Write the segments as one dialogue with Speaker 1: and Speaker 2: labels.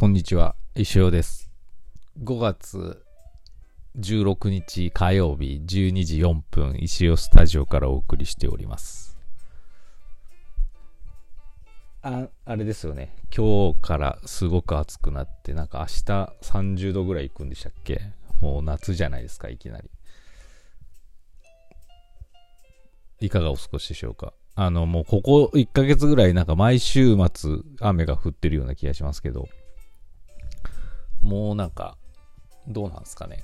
Speaker 1: こんにちは、石尾です。5月16日火曜日12時4分、石尾スタジオからお送りしております。あ、あれですよね。今日からすごく暑くなって、なんか明日30度ぐらい行くんでしたっけ？もう夏じゃないですか、いきなり。いかがお過ごしでしょうか？あの、もうここ1ヶ月ぐらいなんか毎週末雨が降ってるような気がしますけど、もうなんか、どうなんですかね。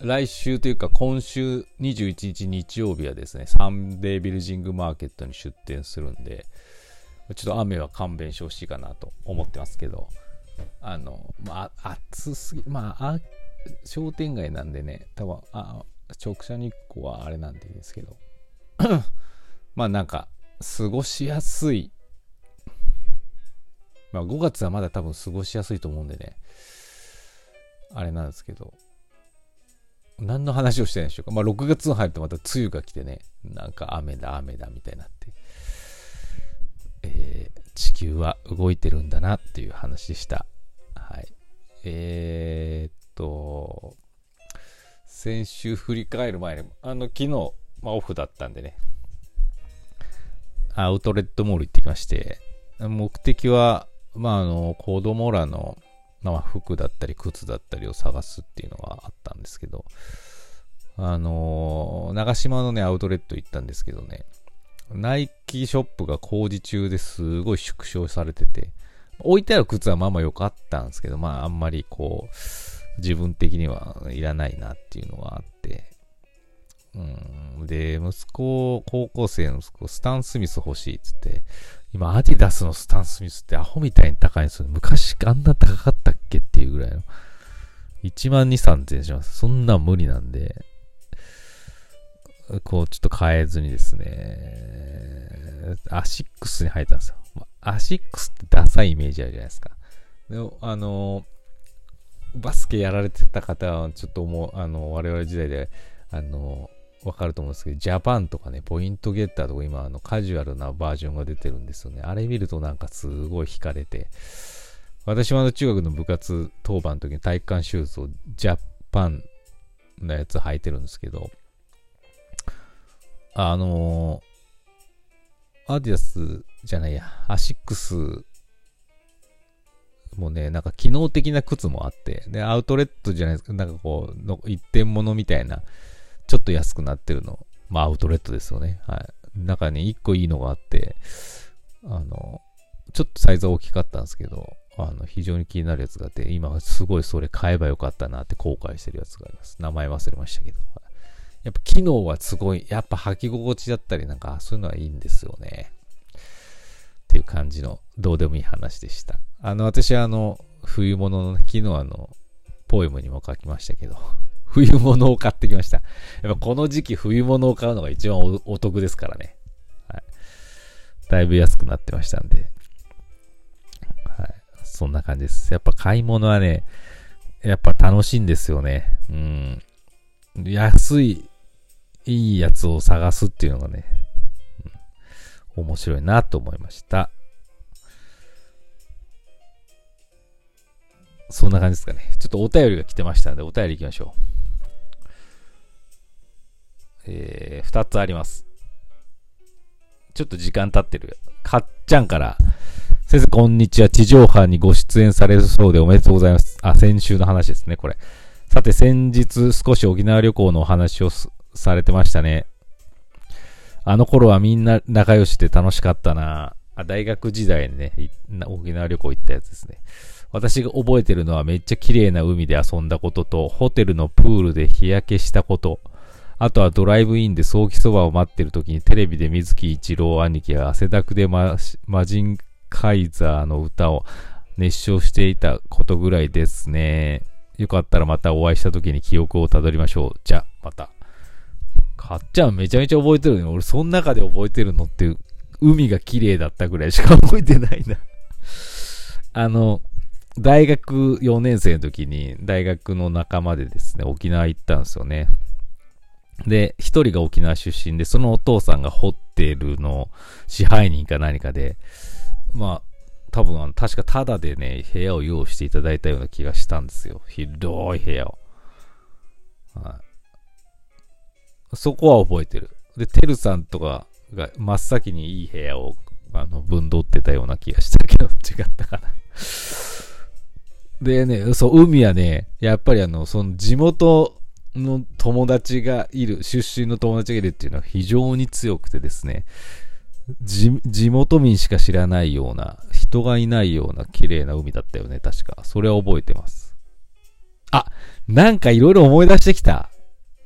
Speaker 1: 来週というか今週21日日曜日はですね、サンデービルジングマーケットに出店するんで、ちょっと雨は勘弁してほしいかなと思ってますけど、あの、まあ、暑すぎ、まあ、あ商店街なんでね、多分、あ、直射日光はあれなんでいいですけど、まあなんか、過ごしやすい。まあ5月はまだ多分過ごしやすいと思うんでね、あれなんですけど、何の話をしてないでしょうか？まあ6月に入るとまた梅雨が来てね、なんか雨だ雨だみたいになって、えー地球は動いてるんだなっていう話でした。はい。えー、っと、先週振り返る前に、あの、昨日、まあオフだったんでね、アウトレットモール行ってきまして、目的は、まあ、あの、子供らの、まあ、服だったり靴だったりを探すっていうのがあったんですけど、あの長島のね、アウトレット行ったんですけどね、ナイキショップが工事中ですごい縮小されてて、置いてある靴はまあまあ良かったんですけど、まああんまりこう、自分的にはいらないなっていうのがあって、うん、で、息子、高校生の息子、スタン・スミス欲しいっつって、今、アディダスのスタン・スミスってアホみたいに高いんですよ。昔あんな高かったっけっていうぐらいの。1万2、3000円します。そんな無理なんで、こう、ちょっと買えずにですね、アシックスに入ったんですよ。アシックスってダサいイメージあるじゃないですか。でも、あの、バスケやられてた方は、ちょっと思う、あの、我々時代で、あの、わかると思うんですけど、ジャパンとかね、ポイントゲッターとか今、あの、カジュアルなバージョンが出てるんですよね。あれ見るとなんかすごい惹かれて、私もあの中学の部活当番の時に体育館シューズをジャパンのやつ履いてるんですけど、あのアディダスじゃないや、アシックスもね、なんか機能的な靴もあって、で、アウトレットじゃないですか、なんかこう、の一点物みたいな、ちょっと安くなってるの。まあ、アウトレットですよね。はい。中に一個いいのがあって、あの、ちょっとサイズは大きかったんですけど、あの、非常に気になるやつがあって、今すごいそれ買えばよかったなって後悔してるやつがあります。名前忘れましたけど。やっぱ機能はすごい、やっぱ履き心地だったりなんか、そういうのはいいんですよね。っていう感じの、どうでもいい話でした。あの、私はあの、冬物の、ね昨日あの、ポエムにも書きましたけど、冬物を買ってきました。やっぱこの時期冬物を買うのが一番お得ですからね。はい。だいぶ安くなってましたんで。はい。そんな感じです。やっぱ買い物はね、やっぱ楽しいんですよね。うん。安い、いいやつを探すっていうのがね、うん、面白いなと思いました。そんな感じですかね。ちょっとお便りが来てましたので、お便り行きましょう。えー、二つあります。ちょっと時間経ってる。かっちゃんから、先生こんにちは。地上波にご出演されるそうでおめでとうございます。あ、先週の話ですね、これ。さて、先日少し沖縄旅行のお話をされてましたね。あの頃はみんな仲良しで楽しかったなあ、大学時代にね、沖縄旅行行ったやつですね。私が覚えてるのはめっちゃ綺麗な海で遊んだことと、ホテルのプールで日焼けしたこと、あとはドライブインで早期そばを待ってる時にテレビで水木一郎兄貴が汗だくでママジンカイザーの歌を熱唱していたことぐらいですね。よかったらまたお会いした時に記憶をたどりましょう。じゃ、また。かっちゃんめちゃめちゃ覚えてるね。俺その中で覚えてるのって、海が綺麗だったぐらいしか覚えてないな。あの、大学4年生の時に大学の仲間でですね、沖縄行ったんですよね。で、一人が沖縄出身で、そのお父さんがホテルの支配人か何かで、まあ、多分あの、確かタダでね、部屋を用意していただいたような気がしたんですよ。広い部屋を。はい。そこは覚えてる。で、てるさんとかが真っ先にいい部屋を、あの、分取ってたような気がしたけど、違ったかなでね、そう、海はね、やっぱりあの、その地元の友達がいる、出身の友達がいるっていうのは非常に強くてですね、地元民しか知らないような、人がいないような綺麗な海だったよね、確か。それは覚えてます。あ、なんかいろいろ思い出してきた。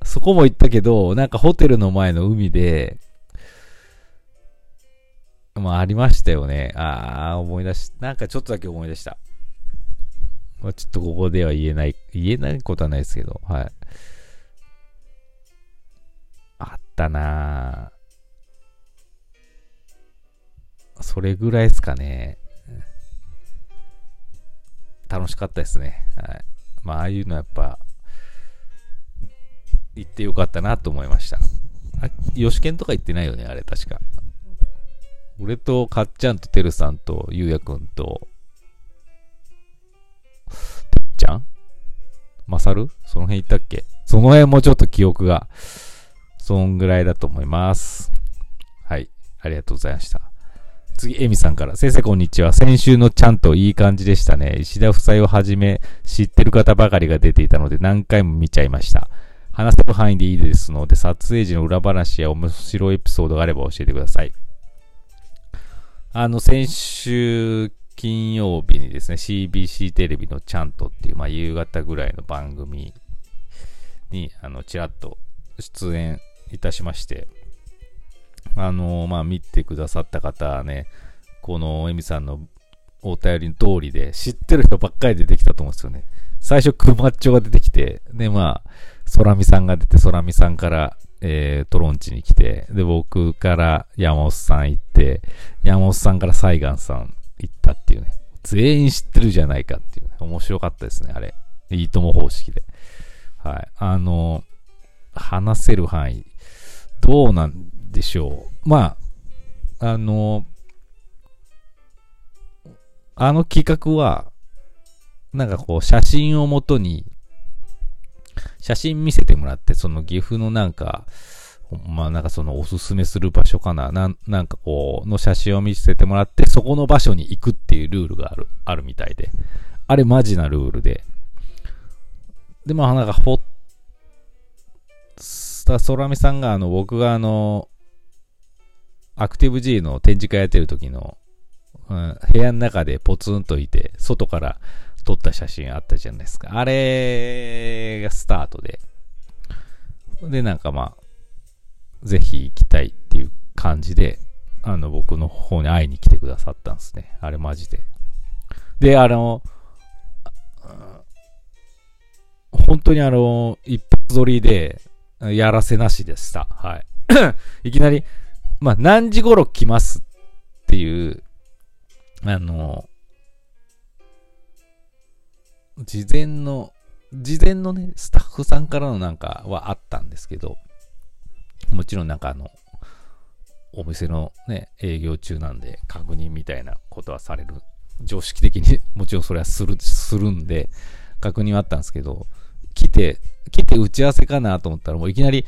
Speaker 1: そこも行ったけど、なんかホテルの前の海で、まあありましたよね。ああ、思い出し、なんかちょっとだけ思い出した。まあ、ちょっとここでは言えない、言えないことはないですけど、はい。ったなそれぐらいですかね。楽しかったですね。はい。まあ、ああいうのはやっぱ、行ってよかったなと思いました。あ、吉健とか行ってないよね、あれ確か。俺とかっちゃんとてるさんとゆうやくんと、ちゃん？まさる？その辺行ったっけ？その辺もちょっと記憶が、そんぐらいだと思います。はい。ありがとうございました。次、エミさんから。先生、こんにちは。先週のちゃんといい感じでしたね。石田夫妻をはじめ、知ってる方ばかりが出ていたので、何回も見ちゃいました。話せる範囲でいいですので、撮影時の裏話や面白いエピソードがあれば教えてください。あの、先週金曜日にですね、CBC テレビのちゃんとっていう、まあ、夕方ぐらいの番組に、あの、ちらっと出演いたしまして、あのまあ、見てくださった方はね、このエミさんのお便りの通りで、知ってる人ばっかり出てきたと思うんですよね。最初、クマッチョが出てきて、で、まあ、ソラミさんが出て、ソラミさんから、えー、トロンチに来て、で、僕から山本さん行って、山本さんから西岸さん行ったっていうね。全員知ってるじゃないかっていうね。面白かったですね、あれ。いいとも方式で。はい。あの、話せる範囲、どうなんでしょう。まあ、あの、あの企画は、なんかこう、写真をもとに、写真見せてもらって、その岐阜のなんか、まあなんかそのおすすめする場所かな。なんなんかこう、の写真を見せてもらって、そこの場所に行くっていうルールがある、あるみたいで。あれマジなルールで。で、まあなんかほっ、た空見さんがあの、僕があの、アクティブ G の展示会やってる時の、うん、部屋の中でポツンといて、外から撮った写真あったじゃないですか。あれがスタートで。で、なんかまあ、ぜひ行きたいっていう感じで、あの、僕の方に会いに来てくださったんですね。あれマジで。で、あの、本当にあの、一発撮りで、やらせなしでした。はい。いきなり、まあ、何時頃来ますっていう、あの、事前の、事前のね、スタッフさんからのなんかはあったんですけど、もちろんなんかあの、お店のね、営業中なんで確認みたいなことはされる。常識的にもちろんそれはする、するんで、確認はあったんですけど、来て、来て打ち合わせかなと思ったらもういきなり、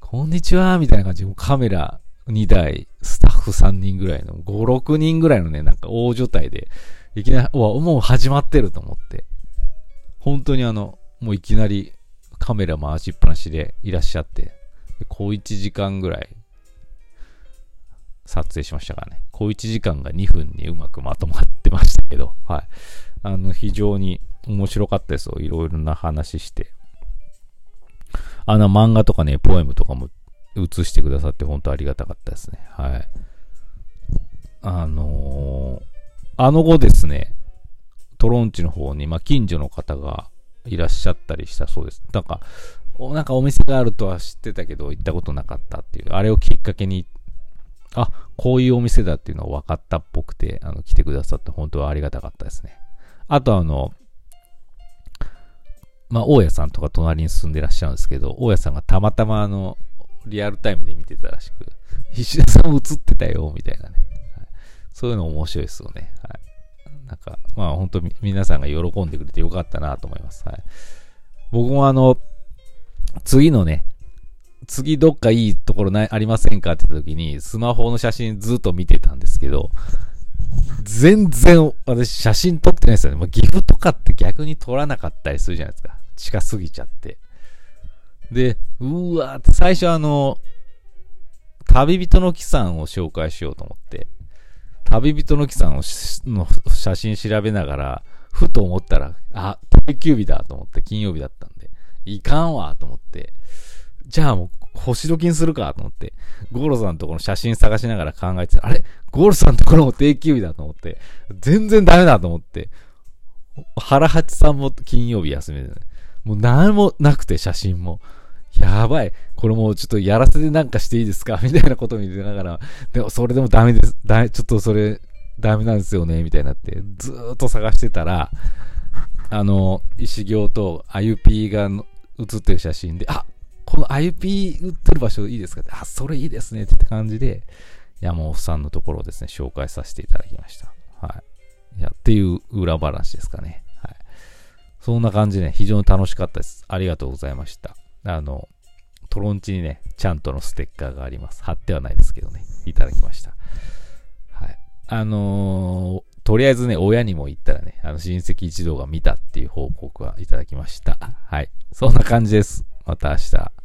Speaker 1: こんにちはみたいな感じで、カメラ2台、スタッフ3人ぐらいの、5、6人ぐらいのね、なんか大所帯で、いきなり、うわ、もう始まってると思って。本当にあの、もういきなりカメラ回しっぱなしでいらっしゃって、小1時間ぐらい撮影しましたからね。小1時間が2分にうまくまとまってましたけど、はい。あの、非常に面白かったですよ。いろいろな話して。あの、漫画とかね、ポエムとかも映してくださって本当ありがたかったですね。はい。あのー、あの後ですね、トロンチの方に、まあ、近所の方がいらっしゃったりしたそうです。なんか、なんかお店があるとは知ってたけど行ったことなかったっていう、あれをきっかけに、あ、こういうお店だっていうのを分かったっぽくて、あの、来てくださって本当はありがたかったですね。あとあの、まあ、大家さんとか隣に住んでらっしゃるんですけど、大家さんがたまたまあの、リアルタイムで見てたらしく、石田さん映ってたよ、みたいなね。はい、そういうの面白いですよね。はい。なんか、まあ本当皆さんが喜んでくれてよかったなと思います。はい。僕もあの、次のね、次どっかいいところないありませんかって言った時に、スマホの写真ずっと見てたんですけど、全然私写真撮ってないですよね。まあ、岐阜とかって逆に撮らなかったりするじゃないですか。近すぎちゃって。で、うわーって最初あの、旅人の木さんを紹介しようと思って、旅人の木さんをの写真調べながら、ふと思ったら、あ、定休日だと思って、金曜日だったんで、いかんわと思って、じゃあもう、星時にするかと思って、ゴールさんのところの写真探しながら考えてた。あれ？ゴールさんのところも定休日だと思って、全然ダメだと思って、原八さんも金曜日休みでね。もう何もなくて写真も。やばい。これもうちょっとやらせてなんかしていいですか？みたいなことを見てながら、でもそれでもダメです。だちょっとそれダメなんですよね、みたいになって、ずーっと探してたら、あの、石行とあゆぴーが写ってる写真で、あ、この IP 売ってる場所いいですか？って、あ、それいいですねって感じで、山本さんのところをですね、紹介させていただきました。はい。いや、っていう裏話ですかね。そんな感じでね、非常に楽しかったです。ありがとうございました。あの、トロンチにね、ちゃんとのステッカーがあります。貼ってはないですけどね、いただきました。はい。あのー、とりあえずね、親にも言ったらね、あの、親戚一同が見たっていう報告はいただきました。はい。そんな感じです。また明日。